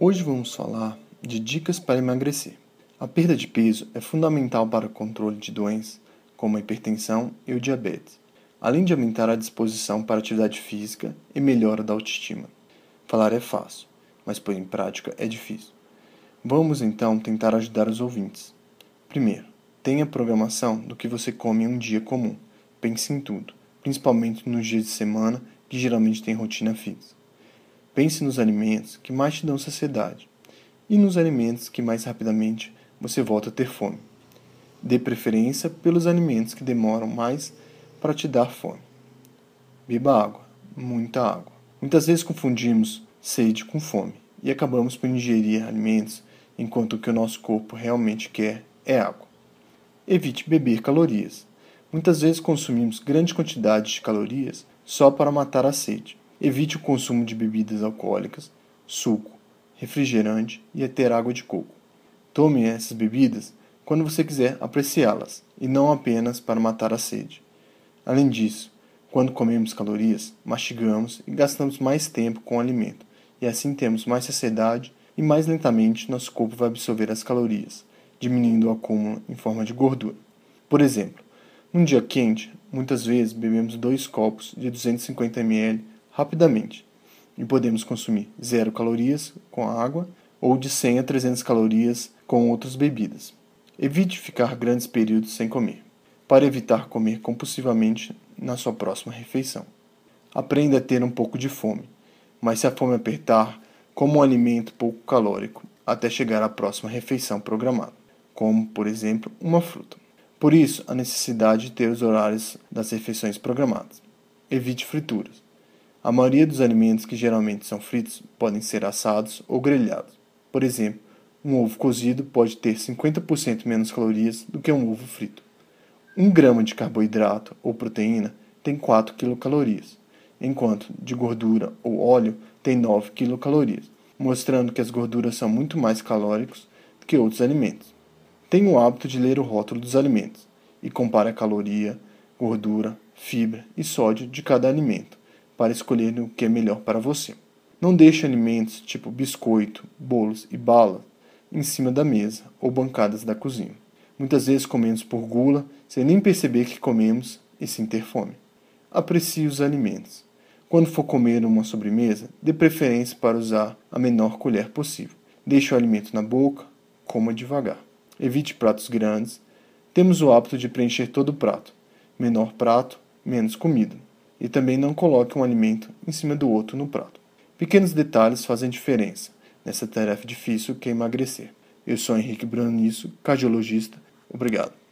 Hoje vamos falar de dicas para emagrecer. A perda de peso é fundamental para o controle de doenças como a hipertensão e o diabetes, além de aumentar a disposição para atividade física e melhora da autoestima. Falar é fácil, mas pôr em prática é difícil. Vamos então tentar ajudar os ouvintes. Primeiro, tenha programação do que você come em um dia comum. Pense em tudo, principalmente nos dias de semana que geralmente tem rotina fixa. Pense nos alimentos que mais te dão saciedade e nos alimentos que mais rapidamente você volta a ter fome. Dê preferência pelos alimentos que demoram mais para te dar fome. Beba água, muita água. Muitas vezes confundimos sede com fome e acabamos por ingerir alimentos enquanto o que o nosso corpo realmente quer é água. Evite beber calorias. Muitas vezes consumimos grandes quantidades de calorias só para matar a sede. Evite o consumo de bebidas alcoólicas, suco, refrigerante e até água de coco. Tome essas bebidas quando você quiser apreciá-las e não apenas para matar a sede. Além disso, quando comemos calorias, mastigamos e gastamos mais tempo com o alimento, e assim temos mais saciedade e mais lentamente nosso corpo vai absorver as calorias, diminuindo o acúmulo em forma de gordura. Por exemplo, num dia quente, muitas vezes bebemos dois copos de 250 ml rapidamente e podemos consumir zero calorias com água ou de 100 a 300 calorias com outras bebidas. Evite ficar grandes períodos sem comer, para evitar comer compulsivamente na sua próxima refeição. Aprenda a ter um pouco de fome, mas se a fome apertar, coma um alimento pouco calórico até chegar à próxima refeição programada, como, por exemplo, uma fruta. Por isso, a necessidade de ter os horários das refeições programadas. Evite frituras. A maioria dos alimentos que geralmente são fritos podem ser assados ou grelhados. Por exemplo, um ovo cozido pode ter 50% menos calorias do que um ovo frito. Um grama de carboidrato ou proteína tem 4 quilocalorias, enquanto de gordura ou óleo tem 9 quilocalorias, mostrando que as gorduras são muito mais calóricos do que outros alimentos. Tenha o hábito de ler o rótulo dos alimentos e compare a caloria, gordura, fibra e sódio de cada alimento para escolher o que é melhor para você. Não deixe alimentos tipo biscoito, bolos e bala em cima da mesa ou bancadas da cozinha. Muitas vezes comemos por gula, sem nem perceber que comemos e sem ter fome. Aprecie os alimentos. Quando for comer uma sobremesa, dê preferência para usar a menor colher possível. Deixe o alimento na boca, coma devagar. Evite pratos grandes. Temos o hábito de preencher todo o prato. Menor prato, menos comida e também não coloque um alimento em cima do outro no prato. Pequenos detalhes fazem diferença nessa tarefa difícil que é emagrecer. Eu sou Henrique Branisso, cardiologista. Obrigado.